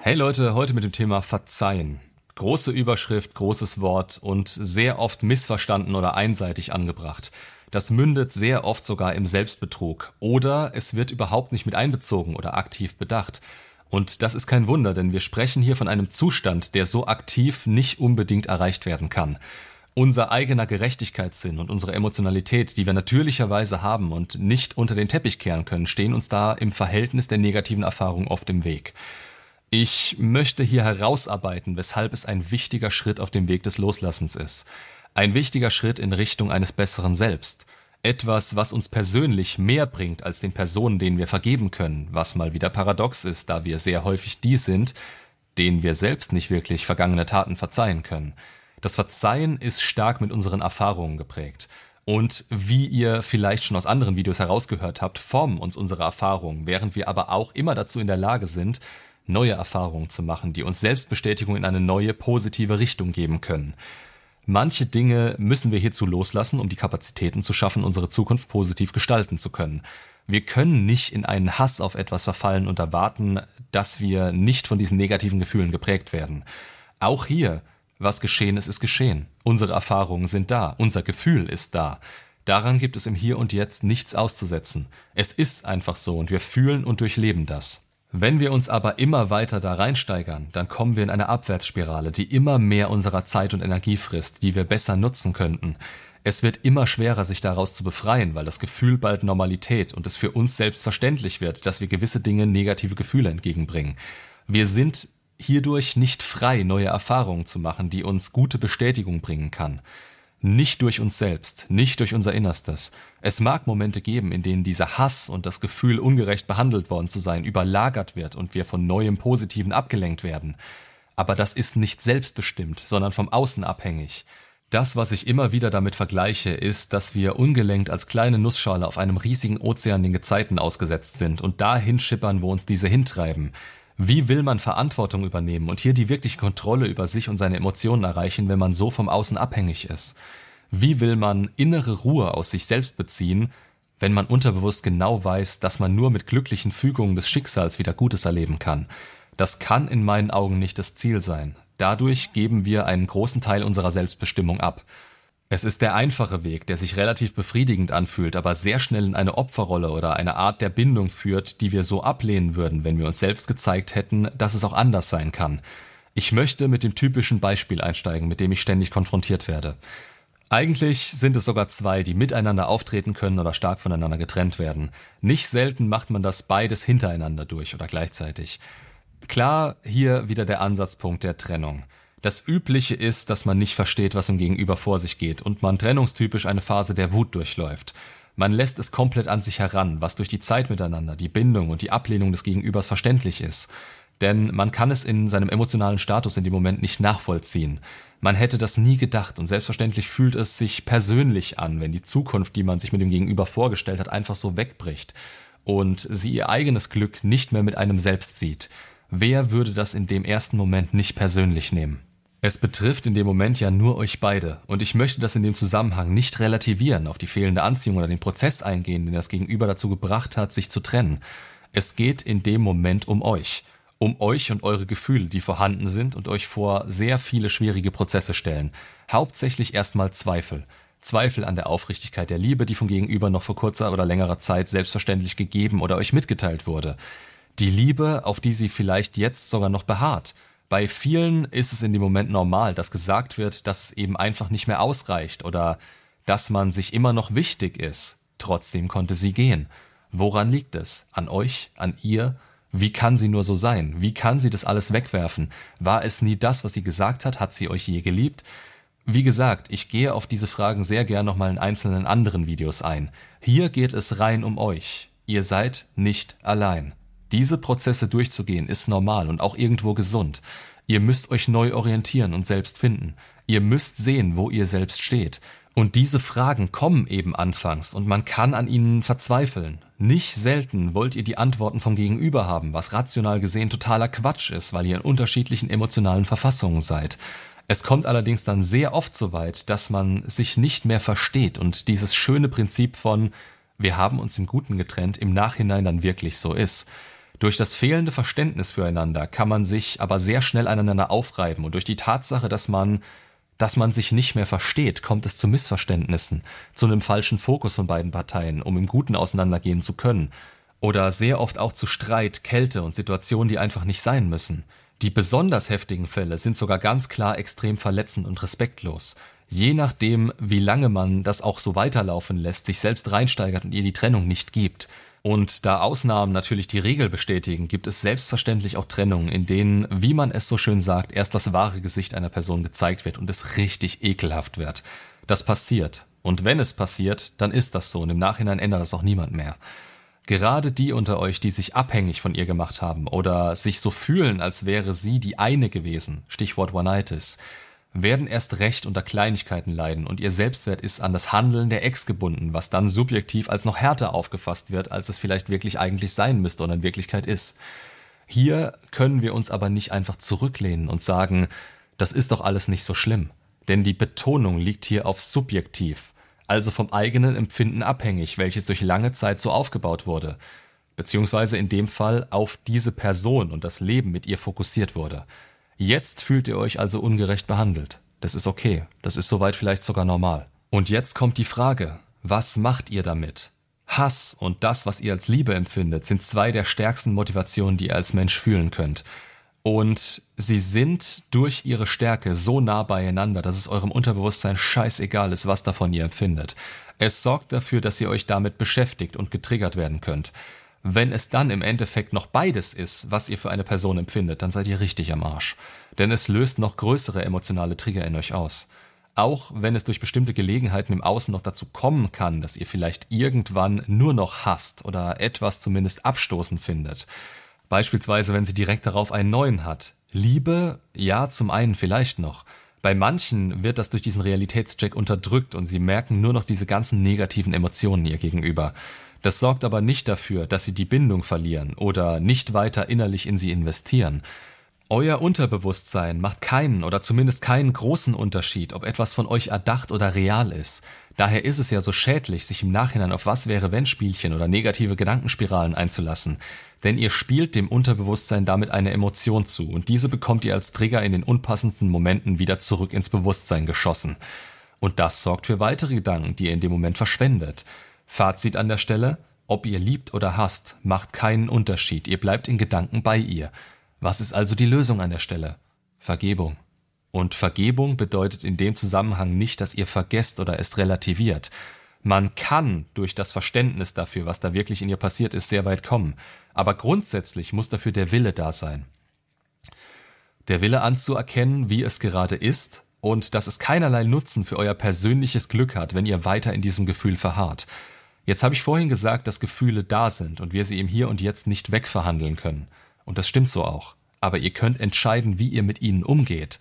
Hey Leute, heute mit dem Thema Verzeihen. Große Überschrift, großes Wort und sehr oft missverstanden oder einseitig angebracht. Das mündet sehr oft sogar im Selbstbetrug oder es wird überhaupt nicht mit einbezogen oder aktiv bedacht. Und das ist kein Wunder, denn wir sprechen hier von einem Zustand, der so aktiv nicht unbedingt erreicht werden kann. Unser eigener Gerechtigkeitssinn und unsere Emotionalität, die wir natürlicherweise haben und nicht unter den Teppich kehren können, stehen uns da im Verhältnis der negativen Erfahrung oft im Weg. Ich möchte hier herausarbeiten, weshalb es ein wichtiger Schritt auf dem Weg des Loslassens ist. Ein wichtiger Schritt in Richtung eines besseren Selbst. Etwas, was uns persönlich mehr bringt als den Personen, denen wir vergeben können, was mal wieder paradox ist, da wir sehr häufig die sind, denen wir selbst nicht wirklich vergangene Taten verzeihen können. Das Verzeihen ist stark mit unseren Erfahrungen geprägt. Und wie ihr vielleicht schon aus anderen Videos herausgehört habt, formen uns unsere Erfahrungen, während wir aber auch immer dazu in der Lage sind, neue Erfahrungen zu machen, die uns Selbstbestätigung in eine neue positive Richtung geben können. Manche Dinge müssen wir hierzu loslassen, um die Kapazitäten zu schaffen, unsere Zukunft positiv gestalten zu können. Wir können nicht in einen Hass auf etwas verfallen und erwarten, dass wir nicht von diesen negativen Gefühlen geprägt werden. Auch hier, was geschehen ist, ist geschehen. Unsere Erfahrungen sind da, unser Gefühl ist da. Daran gibt es im Hier und Jetzt nichts auszusetzen. Es ist einfach so und wir fühlen und durchleben das. Wenn wir uns aber immer weiter da reinsteigern, dann kommen wir in eine Abwärtsspirale, die immer mehr unserer Zeit und Energie frisst, die wir besser nutzen könnten. Es wird immer schwerer, sich daraus zu befreien, weil das Gefühl bald Normalität und es für uns selbstverständlich wird, dass wir gewisse Dinge negative Gefühle entgegenbringen. Wir sind hierdurch nicht frei, neue Erfahrungen zu machen, die uns gute Bestätigung bringen kann. Nicht durch uns selbst, nicht durch unser Innerstes. Es mag Momente geben, in denen dieser Hass und das Gefühl, ungerecht behandelt worden zu sein, überlagert wird und wir von neuem Positiven abgelenkt werden. Aber das ist nicht selbstbestimmt, sondern vom Außen abhängig. Das, was ich immer wieder damit vergleiche, ist, dass wir ungelenkt als kleine Nussschale auf einem riesigen Ozean den Gezeiten ausgesetzt sind und dahin schippern, wo uns diese hintreiben. Wie will man Verantwortung übernehmen und hier die wirkliche Kontrolle über sich und seine Emotionen erreichen, wenn man so vom Außen abhängig ist? Wie will man innere Ruhe aus sich selbst beziehen, wenn man unterbewusst genau weiß, dass man nur mit glücklichen Fügungen des Schicksals wieder Gutes erleben kann? Das kann in meinen Augen nicht das Ziel sein. Dadurch geben wir einen großen Teil unserer Selbstbestimmung ab. Es ist der einfache Weg, der sich relativ befriedigend anfühlt, aber sehr schnell in eine Opferrolle oder eine Art der Bindung führt, die wir so ablehnen würden, wenn wir uns selbst gezeigt hätten, dass es auch anders sein kann. Ich möchte mit dem typischen Beispiel einsteigen, mit dem ich ständig konfrontiert werde. Eigentlich sind es sogar zwei, die miteinander auftreten können oder stark voneinander getrennt werden. Nicht selten macht man das beides hintereinander durch oder gleichzeitig. Klar, hier wieder der Ansatzpunkt der Trennung. Das Übliche ist, dass man nicht versteht, was im Gegenüber vor sich geht und man trennungstypisch eine Phase der Wut durchläuft. Man lässt es komplett an sich heran, was durch die Zeit miteinander, die Bindung und die Ablehnung des Gegenübers verständlich ist. Denn man kann es in seinem emotionalen Status in dem Moment nicht nachvollziehen. Man hätte das nie gedacht und selbstverständlich fühlt es sich persönlich an, wenn die Zukunft, die man sich mit dem Gegenüber vorgestellt hat, einfach so wegbricht und sie ihr eigenes Glück nicht mehr mit einem selbst sieht. Wer würde das in dem ersten Moment nicht persönlich nehmen? Es betrifft in dem Moment ja nur euch beide, und ich möchte das in dem Zusammenhang nicht relativieren, auf die fehlende Anziehung oder den Prozess eingehen, den das Gegenüber dazu gebracht hat, sich zu trennen. Es geht in dem Moment um euch, um euch und eure Gefühle, die vorhanden sind und euch vor sehr viele schwierige Prozesse stellen. Hauptsächlich erstmal Zweifel. Zweifel an der Aufrichtigkeit der Liebe, die vom Gegenüber noch vor kurzer oder längerer Zeit selbstverständlich gegeben oder euch mitgeteilt wurde. Die Liebe, auf die sie vielleicht jetzt sogar noch beharrt bei vielen ist es in dem Moment normal, dass gesagt wird, dass es eben einfach nicht mehr ausreicht oder dass man sich immer noch wichtig ist. Trotzdem konnte sie gehen. Woran liegt es? An euch? An ihr? Wie kann sie nur so sein? Wie kann sie das alles wegwerfen? War es nie das, was sie gesagt hat? Hat sie euch je geliebt? Wie gesagt, ich gehe auf diese Fragen sehr gern nochmal in einzelnen anderen Videos ein. Hier geht es rein um euch. Ihr seid nicht allein. Diese Prozesse durchzugehen ist normal und auch irgendwo gesund. Ihr müsst euch neu orientieren und selbst finden. Ihr müsst sehen, wo ihr selbst steht. Und diese Fragen kommen eben anfangs und man kann an ihnen verzweifeln. Nicht selten wollt ihr die Antworten vom Gegenüber haben, was rational gesehen totaler Quatsch ist, weil ihr in unterschiedlichen emotionalen Verfassungen seid. Es kommt allerdings dann sehr oft so weit, dass man sich nicht mehr versteht und dieses schöne Prinzip von wir haben uns im Guten getrennt im Nachhinein dann wirklich so ist. Durch das fehlende Verständnis füreinander kann man sich aber sehr schnell aneinander aufreiben und durch die Tatsache, dass man dass man sich nicht mehr versteht, kommt es zu Missverständnissen, zu einem falschen Fokus von beiden Parteien, um im Guten auseinandergehen zu können, oder sehr oft auch zu Streit, Kälte und Situationen, die einfach nicht sein müssen. Die besonders heftigen Fälle sind sogar ganz klar extrem verletzend und respektlos. Je nachdem, wie lange man das auch so weiterlaufen lässt, sich selbst reinsteigert und ihr die Trennung nicht gibt, und da Ausnahmen natürlich die Regel bestätigen, gibt es selbstverständlich auch Trennungen, in denen, wie man es so schön sagt, erst das wahre Gesicht einer Person gezeigt wird und es richtig ekelhaft wird. Das passiert. Und wenn es passiert, dann ist das so und im Nachhinein ändert das auch niemand mehr. Gerade die unter euch, die sich abhängig von ihr gemacht haben oder sich so fühlen, als wäre sie die eine gewesen, Stichwort One-Itis, werden erst recht unter Kleinigkeiten leiden und ihr Selbstwert ist an das Handeln der Ex gebunden, was dann subjektiv als noch härter aufgefasst wird, als es vielleicht wirklich eigentlich sein müsste und in Wirklichkeit ist. Hier können wir uns aber nicht einfach zurücklehnen und sagen, das ist doch alles nicht so schlimm, denn die Betonung liegt hier auf subjektiv, also vom eigenen Empfinden abhängig, welches durch lange Zeit so aufgebaut wurde, beziehungsweise in dem Fall auf diese Person und das Leben mit ihr fokussiert wurde. Jetzt fühlt ihr euch also ungerecht behandelt. Das ist okay. Das ist soweit vielleicht sogar normal. Und jetzt kommt die Frage, was macht ihr damit? Hass und das, was ihr als Liebe empfindet, sind zwei der stärksten Motivationen, die ihr als Mensch fühlen könnt. Und sie sind durch ihre Stärke so nah beieinander, dass es eurem Unterbewusstsein scheißegal ist, was davon ihr empfindet. Es sorgt dafür, dass ihr euch damit beschäftigt und getriggert werden könnt. Wenn es dann im Endeffekt noch beides ist, was ihr für eine Person empfindet, dann seid ihr richtig am Arsch. Denn es löst noch größere emotionale Trigger in euch aus. Auch wenn es durch bestimmte Gelegenheiten im Außen noch dazu kommen kann, dass ihr vielleicht irgendwann nur noch hasst oder etwas zumindest abstoßend findet. Beispielsweise, wenn sie direkt darauf einen neuen hat. Liebe, ja, zum einen vielleicht noch. Bei manchen wird das durch diesen Realitätscheck unterdrückt und sie merken nur noch diese ganzen negativen Emotionen ihr gegenüber. Das sorgt aber nicht dafür, dass sie die Bindung verlieren oder nicht weiter innerlich in sie investieren. Euer Unterbewusstsein macht keinen oder zumindest keinen großen Unterschied, ob etwas von euch erdacht oder real ist. Daher ist es ja so schädlich, sich im Nachhinein auf was wäre wenn Spielchen oder negative Gedankenspiralen einzulassen. Denn ihr spielt dem Unterbewusstsein damit eine Emotion zu und diese bekommt ihr als Trigger in den unpassenden Momenten wieder zurück ins Bewusstsein geschossen. Und das sorgt für weitere Gedanken, die ihr in dem Moment verschwendet. Fazit an der Stelle, ob ihr liebt oder hasst, macht keinen Unterschied, ihr bleibt in Gedanken bei ihr. Was ist also die Lösung an der Stelle? Vergebung. Und Vergebung bedeutet in dem Zusammenhang nicht, dass ihr vergesst oder es relativiert. Man kann durch das Verständnis dafür, was da wirklich in ihr passiert ist, sehr weit kommen. Aber grundsätzlich muss dafür der Wille da sein. Der Wille anzuerkennen, wie es gerade ist und dass es keinerlei Nutzen für euer persönliches Glück hat, wenn ihr weiter in diesem Gefühl verharrt. Jetzt habe ich vorhin gesagt, dass Gefühle da sind und wir sie im Hier und Jetzt nicht wegverhandeln können. Und das stimmt so auch. Aber ihr könnt entscheiden, wie ihr mit ihnen umgeht.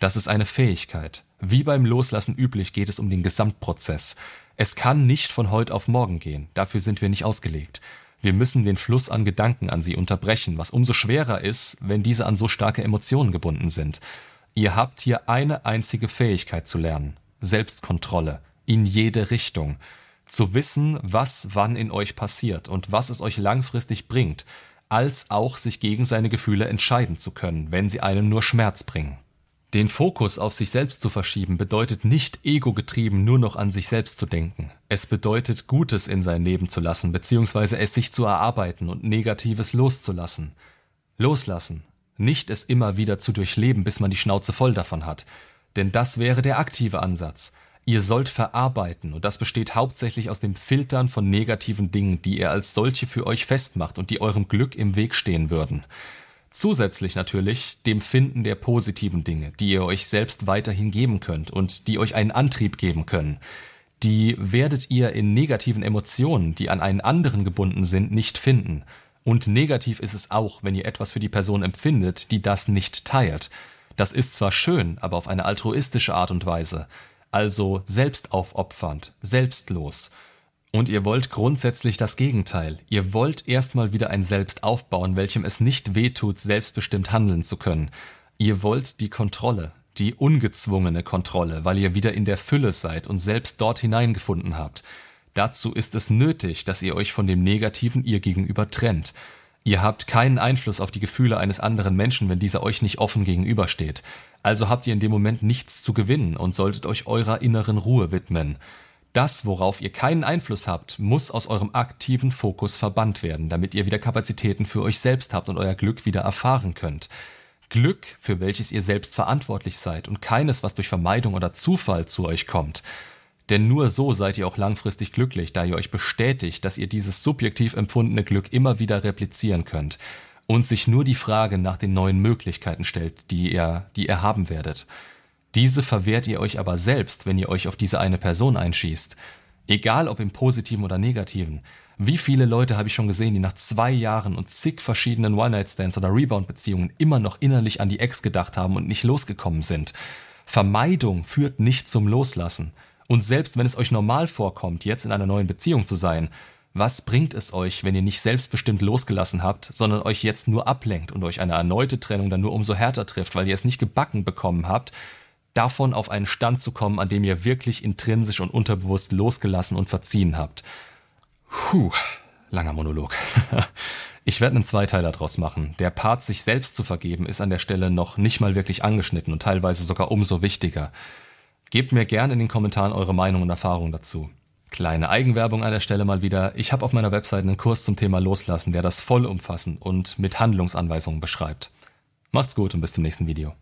Das ist eine Fähigkeit. Wie beim Loslassen üblich geht es um den Gesamtprozess. Es kann nicht von heute auf morgen gehen. Dafür sind wir nicht ausgelegt. Wir müssen den Fluss an Gedanken an sie unterbrechen, was umso schwerer ist, wenn diese an so starke Emotionen gebunden sind. Ihr habt hier eine einzige Fähigkeit zu lernen. Selbstkontrolle. In jede Richtung zu wissen, was wann in euch passiert und was es euch langfristig bringt, als auch sich gegen seine Gefühle entscheiden zu können, wenn sie einem nur Schmerz bringen. Den Fokus auf sich selbst zu verschieben bedeutet nicht egogetrieben nur noch an sich selbst zu denken. Es bedeutet Gutes in sein Leben zu lassen, beziehungsweise es sich zu erarbeiten und Negatives loszulassen. Loslassen, nicht es immer wieder zu durchleben, bis man die Schnauze voll davon hat. Denn das wäre der aktive Ansatz. Ihr sollt verarbeiten und das besteht hauptsächlich aus dem Filtern von negativen Dingen, die ihr als solche für euch festmacht und die eurem Glück im Weg stehen würden. Zusätzlich natürlich dem Finden der positiven Dinge, die ihr euch selbst weiterhin geben könnt und die euch einen Antrieb geben können. Die werdet ihr in negativen Emotionen, die an einen anderen gebunden sind, nicht finden. Und negativ ist es auch, wenn ihr etwas für die Person empfindet, die das nicht teilt. Das ist zwar schön, aber auf eine altruistische Art und Weise also selbstaufopfernd, selbstlos. Und ihr wollt grundsätzlich das Gegenteil. Ihr wollt erstmal wieder ein Selbst aufbauen, welchem es nicht wehtut, selbstbestimmt handeln zu können. Ihr wollt die Kontrolle, die ungezwungene Kontrolle, weil ihr wieder in der Fülle seid und selbst dort hineingefunden habt. Dazu ist es nötig, dass ihr euch von dem Negativen ihr gegenüber trennt. Ihr habt keinen Einfluss auf die Gefühle eines anderen Menschen, wenn dieser euch nicht offen gegenübersteht. Also habt ihr in dem Moment nichts zu gewinnen und solltet euch eurer inneren Ruhe widmen. Das, worauf ihr keinen Einfluss habt, muss aus eurem aktiven Fokus verbannt werden, damit ihr wieder Kapazitäten für euch selbst habt und euer Glück wieder erfahren könnt. Glück, für welches ihr selbst verantwortlich seid und keines, was durch Vermeidung oder Zufall zu euch kommt. Denn nur so seid ihr auch langfristig glücklich, da ihr euch bestätigt, dass ihr dieses subjektiv empfundene Glück immer wieder replizieren könnt und sich nur die Frage nach den neuen Möglichkeiten stellt, die ihr, die ihr haben werdet. Diese verwehrt ihr euch aber selbst, wenn ihr euch auf diese eine Person einschießt. Egal ob im positiven oder negativen. Wie viele Leute habe ich schon gesehen, die nach zwei Jahren und zig verschiedenen One-Night-Stands oder Rebound-Beziehungen immer noch innerlich an die Ex gedacht haben und nicht losgekommen sind. Vermeidung führt nicht zum Loslassen. Und selbst wenn es euch normal vorkommt, jetzt in einer neuen Beziehung zu sein, was bringt es euch, wenn ihr nicht selbstbestimmt losgelassen habt, sondern euch jetzt nur ablenkt und euch eine erneute Trennung dann nur umso härter trifft, weil ihr es nicht gebacken bekommen habt, davon auf einen Stand zu kommen, an dem ihr wirklich intrinsisch und unterbewusst losgelassen und verziehen habt. Puh, langer Monolog. Ich werde einen Zweiteiler draus machen. Der Part, sich selbst zu vergeben, ist an der Stelle noch nicht mal wirklich angeschnitten und teilweise sogar umso wichtiger. Gebt mir gerne in den Kommentaren eure Meinung und Erfahrung dazu. Kleine Eigenwerbung an der Stelle mal wieder. Ich habe auf meiner Website einen Kurs zum Thema Loslassen, der das vollumfassend und mit Handlungsanweisungen beschreibt. Macht's gut und bis zum nächsten Video.